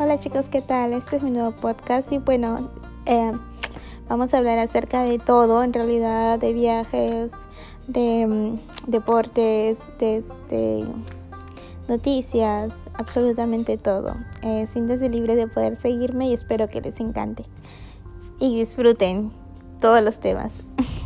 Hola chicos, ¿qué tal? Este es mi nuevo podcast y bueno, eh, vamos a hablar acerca de todo, en realidad de viajes, de mm, deportes, de, este, noticias, absolutamente todo. Eh, siéntese libre de poder seguirme y espero que les encante y disfruten todos los temas.